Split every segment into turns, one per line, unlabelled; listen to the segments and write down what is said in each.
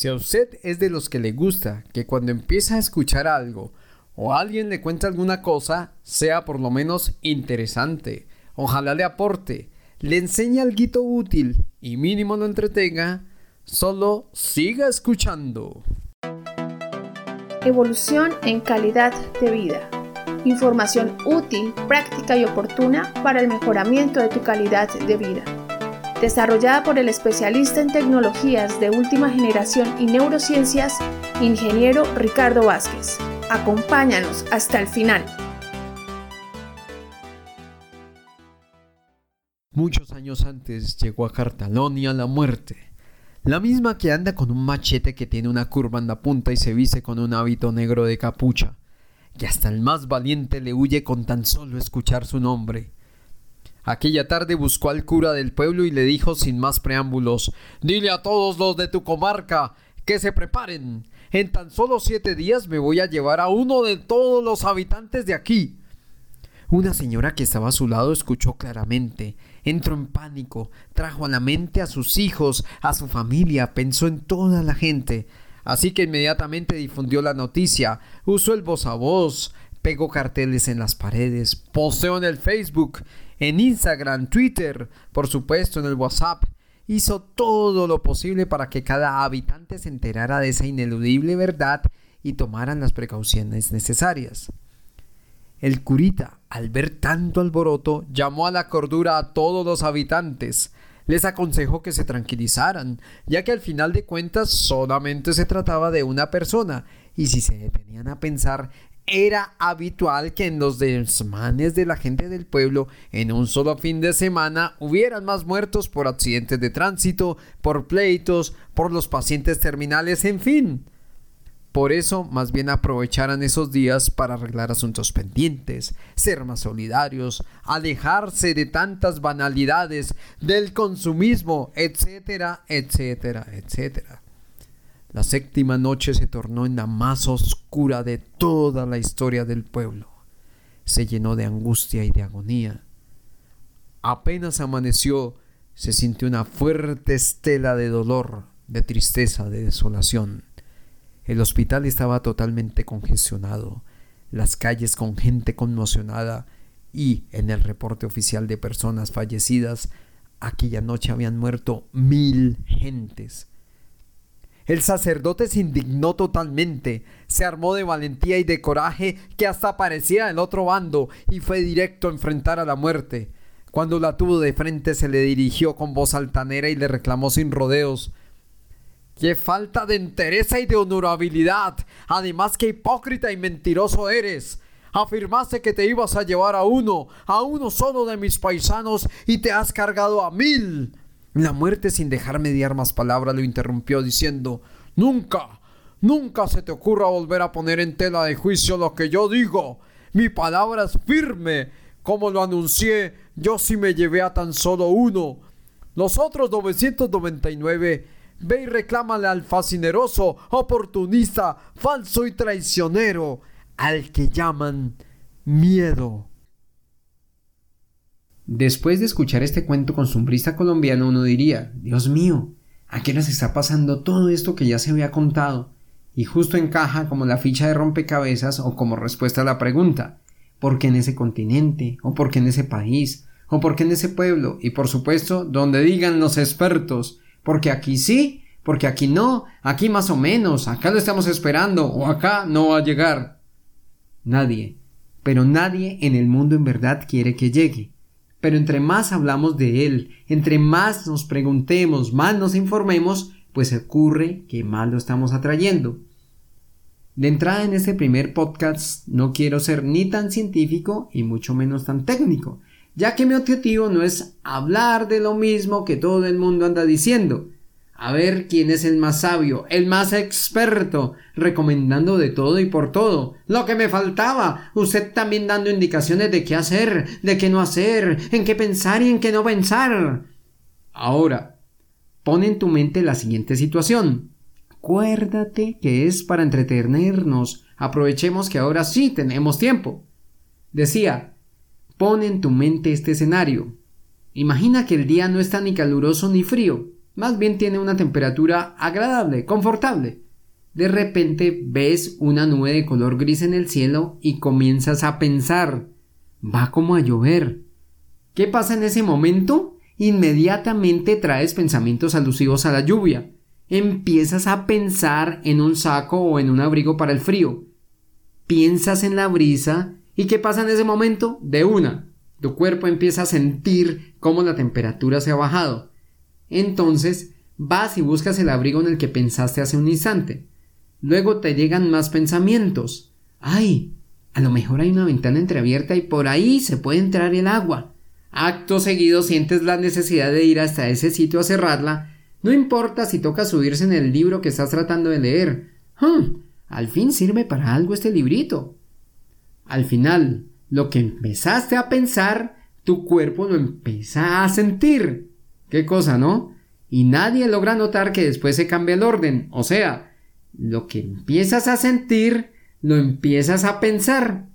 Si a usted es de los que le gusta que cuando empieza a escuchar algo o alguien le cuenta alguna cosa, sea por lo menos interesante, ojalá le aporte, le enseñe algo útil y mínimo lo entretenga, solo siga escuchando.
Evolución en calidad de vida. Información útil, práctica y oportuna para el mejoramiento de tu calidad de vida desarrollada por el especialista en tecnologías de última generación y neurociencias, ingeniero Ricardo Vázquez. Acompáñanos hasta el final.
Muchos años antes llegó a Cartalonia la muerte, la misma que anda con un machete que tiene una curva en la punta y se viste con un hábito negro de capucha, que hasta el más valiente le huye con tan solo escuchar su nombre. Aquella tarde buscó al cura del pueblo y le dijo sin más preámbulos Dile a todos los de tu comarca que se preparen. En tan solo siete días me voy a llevar a uno de todos los habitantes de aquí. Una señora que estaba a su lado escuchó claramente, entró en pánico, trajo a la mente a sus hijos, a su familia, pensó en toda la gente. Así que inmediatamente difundió la noticia, usó el voz a voz, pegó carteles en las paredes, posteó en el Facebook en Instagram, Twitter, por supuesto en el WhatsApp. Hizo todo lo posible para que cada habitante se enterara de esa ineludible verdad y tomaran las precauciones necesarias. El curita, al ver tanto alboroto, llamó a la cordura a todos los habitantes. Les aconsejó que se tranquilizaran, ya que al final de cuentas solamente se trataba de una persona, y si se detenían a pensar era habitual que en los desmanes de la gente del pueblo en un solo fin de semana hubieran más muertos por accidentes de tránsito, por pleitos, por los pacientes terminales, en fin. Por eso, más bien aprovecharan esos días para arreglar asuntos pendientes, ser más solidarios, alejarse de tantas banalidades, del consumismo, etcétera, etcétera, etcétera. La séptima noche se tornó en la más oscura de toda la historia del pueblo. Se llenó de angustia y de agonía. Apenas amaneció, se sintió una fuerte estela de dolor, de tristeza, de desolación. El hospital estaba totalmente congestionado, las calles con gente conmocionada y, en el reporte oficial de personas fallecidas, aquella noche habían muerto mil gentes el sacerdote se indignó totalmente, se armó de valentía y de coraje que hasta parecía el otro bando y fue directo a enfrentar a la muerte. Cuando la tuvo de frente se le dirigió con voz altanera y le reclamó sin rodeos ¡Qué falta de entereza y de honorabilidad! Además, qué hipócrita y mentiroso eres. Afirmaste que te ibas a llevar a uno, a uno solo de mis paisanos, y te has cargado a mil. La muerte, sin dejar mediar más palabras, lo interrumpió diciendo Nunca, nunca se te ocurra volver a poner en tela de juicio lo que yo digo. Mi palabra es firme. Como lo anuncié, yo sí me llevé a tan solo uno. Los otros 999, ve y reclámale al fascineroso, oportunista, falso y traicionero, al que llaman miedo. Después de escuchar este cuento costumbrista colombiano, uno diría, Dios mío, ¿a qué nos está pasando todo esto que ya se había contado? Y justo encaja como la ficha de rompecabezas o como respuesta a la pregunta, ¿por qué en ese continente? ¿O por qué en ese país? ¿O por qué en ese pueblo? Y por supuesto, donde digan los expertos, porque aquí sí, porque aquí no, aquí más o menos, acá lo estamos esperando, o acá no va a llegar. Nadie, pero nadie en el mundo en verdad quiere que llegue. Pero entre más hablamos de él, entre más nos preguntemos, más nos informemos, pues ocurre que más lo estamos atrayendo. De entrada en este primer podcast no quiero ser ni tan científico y mucho menos tan técnico, ya que mi objetivo no es hablar de lo mismo que todo el mundo anda diciendo, a ver quién es el más sabio, el más experto, recomendando de todo y por todo. Lo que me faltaba, usted también dando indicaciones de qué hacer, de qué no hacer, en qué pensar y en qué no pensar. Ahora, pon en tu mente la siguiente situación. Acuérdate que es para entretenernos. Aprovechemos que ahora sí tenemos tiempo. Decía, pon en tu mente este escenario. Imagina que el día no está ni caluroso ni frío más bien tiene una temperatura agradable, confortable. De repente ves una nube de color gris en el cielo y comienzas a pensar, va como a llover. ¿Qué pasa en ese momento? Inmediatamente traes pensamientos alusivos a la lluvia. Empiezas a pensar en un saco o en un abrigo para el frío. Piensas en la brisa y ¿qué pasa en ese momento? De una. Tu cuerpo empieza a sentir cómo la temperatura se ha bajado. Entonces vas y buscas el abrigo en el que pensaste hace un instante. Luego te llegan más pensamientos. ¡Ay! A lo mejor hay una ventana entreabierta y por ahí se puede entrar el agua. Acto seguido sientes la necesidad de ir hasta ese sitio a cerrarla, no importa si toca subirse en el libro que estás tratando de leer. Hmm, al fin sirve para algo este librito. Al final, lo que empezaste a pensar, tu cuerpo lo empieza a sentir. Qué cosa, ¿no? Y nadie logra notar que después se cambia el orden, o sea, lo que empiezas a sentir, lo empiezas a pensar.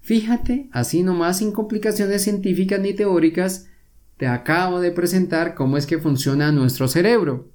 Fíjate, así nomás sin complicaciones científicas ni teóricas, te acabo de presentar cómo es que funciona nuestro cerebro.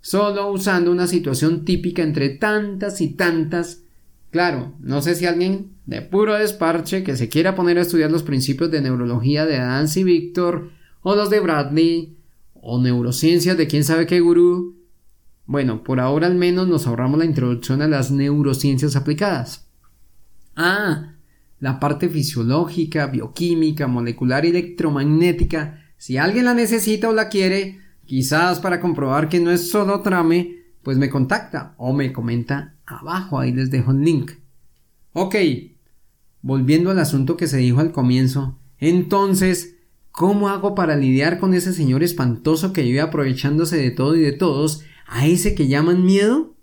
Solo usando una situación típica entre tantas y tantas. Claro, no sé si alguien de puro desparche que se quiera poner a estudiar los principios de neurología de Adams y Víctor, o los de Bradley, o neurociencias de quién sabe qué gurú, bueno, por ahora al menos nos ahorramos la introducción a las neurociencias aplicadas. Ah, la parte fisiológica, bioquímica, molecular y electromagnética, si alguien la necesita o la quiere, quizás para comprobar que no es solo trame, pues me contacta o me comenta abajo, ahí les dejo el link. Ok, volviendo al asunto que se dijo al comienzo, entonces, ¿cómo hago para lidiar con ese señor espantoso que vive aprovechándose de todo y de todos a ese que llaman miedo?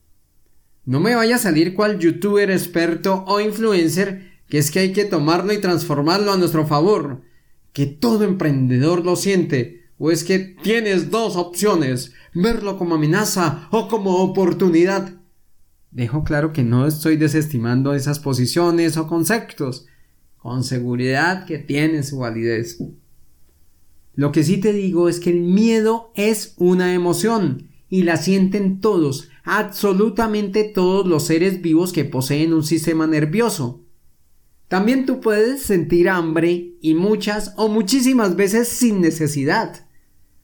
No me vaya a salir cual youtuber experto o influencer que es que hay que tomarlo y transformarlo a nuestro favor, que todo emprendedor lo siente, o es que tienes dos opciones, verlo como amenaza o como oportunidad. Dejo claro que no estoy desestimando esas posiciones o conceptos, con seguridad que tienen su validez. Lo que sí te digo es que el miedo es una emoción y la sienten todos, absolutamente todos los seres vivos que poseen un sistema nervioso. También tú puedes sentir hambre y muchas o muchísimas veces sin necesidad.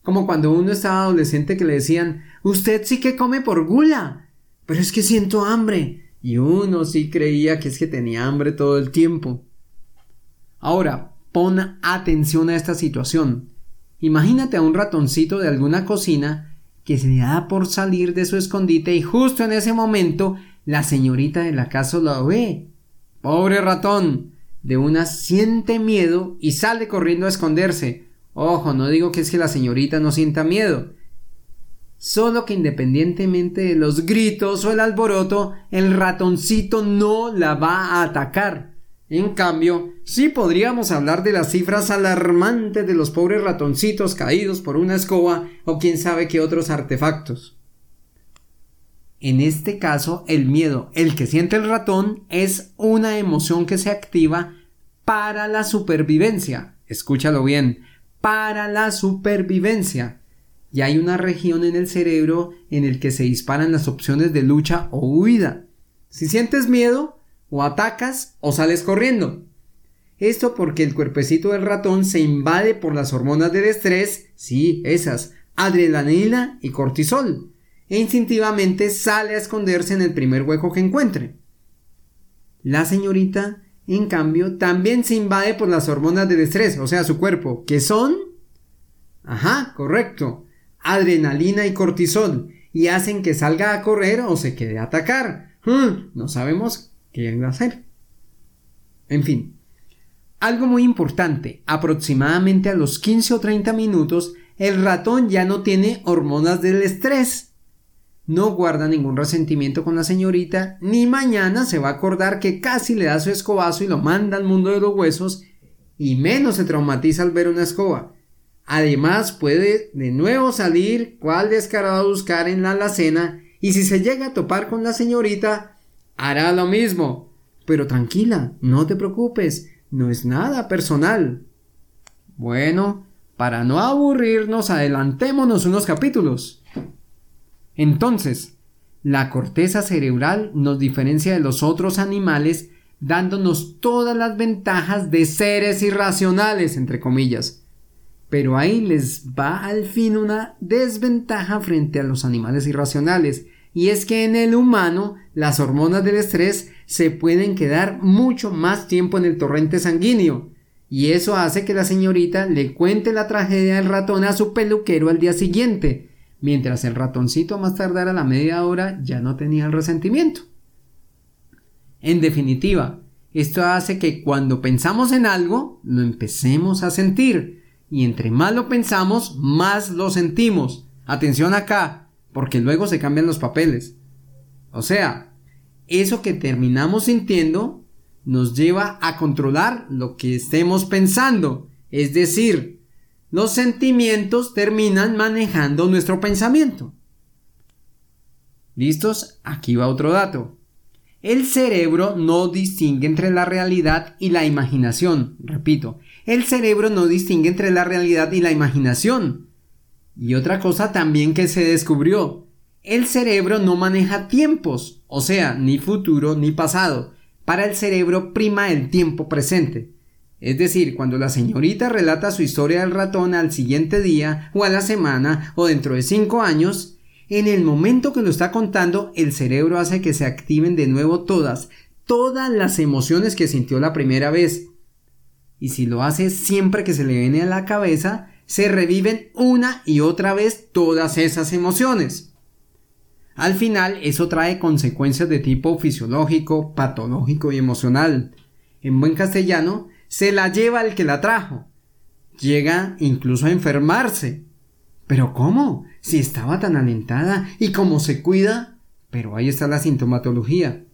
Como cuando uno estaba adolescente que le decían, usted sí que come por gula, pero es que siento hambre. Y uno sí creía que es que tenía hambre todo el tiempo. Ahora, pon atención a esta situación. Imagínate a un ratoncito de alguna cocina que se le da por salir de su escondite y justo en ese momento la señorita de la casa lo ve. Pobre ratón. De una siente miedo y sale corriendo a esconderse. Ojo, no digo que es que la señorita no sienta miedo. Solo que independientemente de los gritos o el alboroto, el ratoncito no la va a atacar. En cambio, sí podríamos hablar de las cifras alarmantes de los pobres ratoncitos caídos por una escoba o quién sabe qué otros artefactos. En este caso, el miedo, el que siente el ratón, es una emoción que se activa para la supervivencia. Escúchalo bien, para la supervivencia. Y hay una región en el cerebro en el que se disparan las opciones de lucha o huida. Si sientes miedo, o atacas o sales corriendo. Esto porque el cuerpecito del ratón se invade por las hormonas del estrés, sí, esas, adrenalina y cortisol, e instintivamente sale a esconderse en el primer hueco que encuentre. La señorita, en cambio, también se invade por las hormonas del estrés, o sea, su cuerpo, que son... Ajá, correcto, adrenalina y cortisol, y hacen que salga a correr o se quede a atacar. Hmm, no sabemos quieren hacer. En fin, algo muy importante, aproximadamente a los 15 o 30 minutos, el ratón ya no tiene hormonas del estrés. No guarda ningún resentimiento con la señorita, ni mañana se va a acordar que casi le da su escobazo y lo manda al mundo de los huesos, y menos se traumatiza al ver una escoba. Además puede de nuevo salir cual descarado a buscar en la alacena, y si se llega a topar con la señorita, hará lo mismo. Pero tranquila, no te preocupes, no es nada personal. Bueno, para no aburrirnos, adelantémonos unos capítulos. Entonces, la corteza cerebral nos diferencia de los otros animales dándonos todas las ventajas de seres irracionales, entre comillas. Pero ahí les va al fin una desventaja frente a los animales irracionales, y es que en el humano las hormonas del estrés se pueden quedar mucho más tiempo en el torrente sanguíneo, y eso hace que la señorita le cuente la tragedia del ratón a su peluquero al día siguiente, mientras el ratoncito más tardara la media hora ya no tenía el resentimiento. En definitiva, esto hace que cuando pensamos en algo, lo empecemos a sentir. Y entre más lo pensamos, más lo sentimos. Atención acá, porque luego se cambian los papeles. O sea, eso que terminamos sintiendo nos lleva a controlar lo que estemos pensando. Es decir, los sentimientos terminan manejando nuestro pensamiento. ¿Listos? Aquí va otro dato. El cerebro no distingue entre la realidad y la imaginación. Repito, el cerebro no distingue entre la realidad y la imaginación. Y otra cosa también que se descubrió. El cerebro no maneja tiempos, o sea, ni futuro ni pasado. Para el cerebro prima el tiempo presente. Es decir, cuando la señorita relata su historia del ratón al siguiente día, o a la semana, o dentro de cinco años, en el momento que lo está contando, el cerebro hace que se activen de nuevo todas, todas las emociones que sintió la primera vez. Y si lo hace siempre que se le viene a la cabeza, se reviven una y otra vez todas esas emociones. Al final, eso trae consecuencias de tipo fisiológico, patológico y emocional. En buen castellano, se la lleva el que la trajo. Llega incluso a enfermarse. ¿Pero cómo? Si estaba tan alentada y cómo se cuida. Pero ahí está la sintomatología.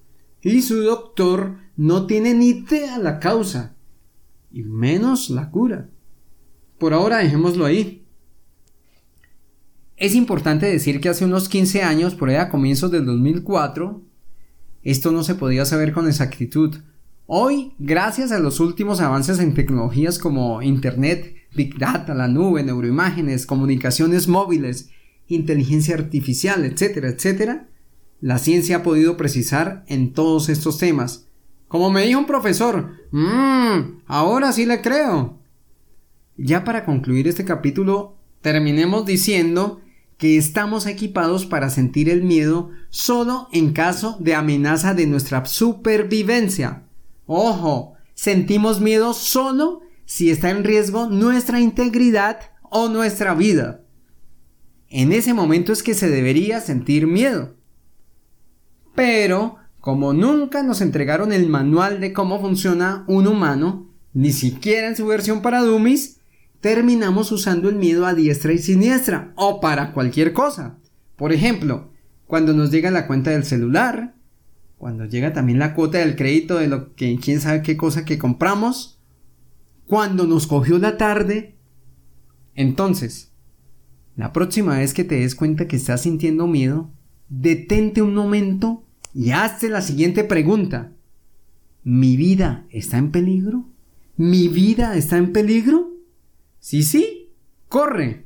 Y su doctor no tiene ni idea la causa. Y menos la cura. Por ahora dejémoslo ahí. Es importante decir que hace unos 15 años, por ahí a comienzos del 2004, esto no se podía saber con exactitud. Hoy, gracias a los últimos avances en tecnologías como Internet, Big Data, la nube, neuroimágenes, comunicaciones móviles, inteligencia artificial, etcétera, etcétera, la ciencia ha podido precisar en todos estos temas. Como me dijo un profesor, mmm, ahora sí le creo. Ya para concluir este capítulo, terminemos diciendo que estamos equipados para sentir el miedo solo en caso de amenaza de nuestra supervivencia. Ojo, sentimos miedo solo si está en riesgo nuestra integridad o nuestra vida. En ese momento es que se debería sentir miedo. Pero, como nunca nos entregaron el manual de cómo funciona un humano, ni siquiera en su versión para dummies, terminamos usando el miedo a diestra y siniestra, o para cualquier cosa. Por ejemplo, cuando nos llega la cuenta del celular, cuando llega también la cuota del crédito de lo que quién sabe qué cosa que compramos, cuando nos cogió la tarde. Entonces, la próxima vez que te des cuenta que estás sintiendo miedo, detente un momento y hazte la siguiente pregunta. ¿Mi vida está en peligro? ¿Mi vida está en peligro? Si sí, corre.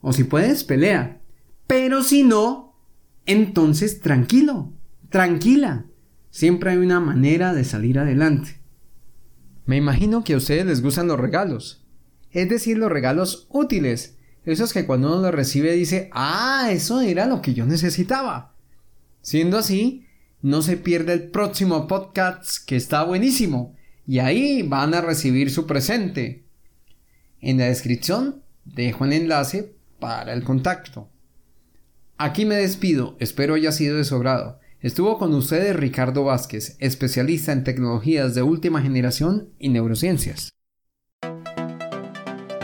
O si puedes, pelea. Pero si no, entonces tranquilo, tranquila. Siempre hay una manera de salir adelante. Me imagino que a ustedes les gustan los regalos. Es decir, los regalos útiles. Esos que cuando uno los recibe dice, ah, eso era lo que yo necesitaba. Siendo así, no se pierde el próximo podcast que está buenísimo. Y ahí van a recibir su presente. En la descripción dejo el enlace para el contacto. Aquí me despido, espero haya sido de sobrado. Estuvo con ustedes Ricardo Vázquez, especialista en tecnologías de última generación y neurociencias.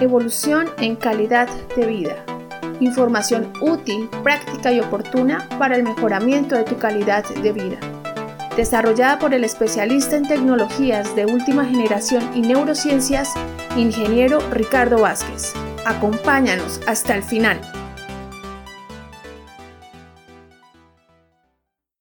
Evolución en calidad de vida. Información útil, práctica y oportuna para el mejoramiento de tu calidad de vida. Desarrollada por el especialista en tecnologías de última generación y neurociencias, ingeniero Ricardo Vázquez. Acompáñanos hasta el final.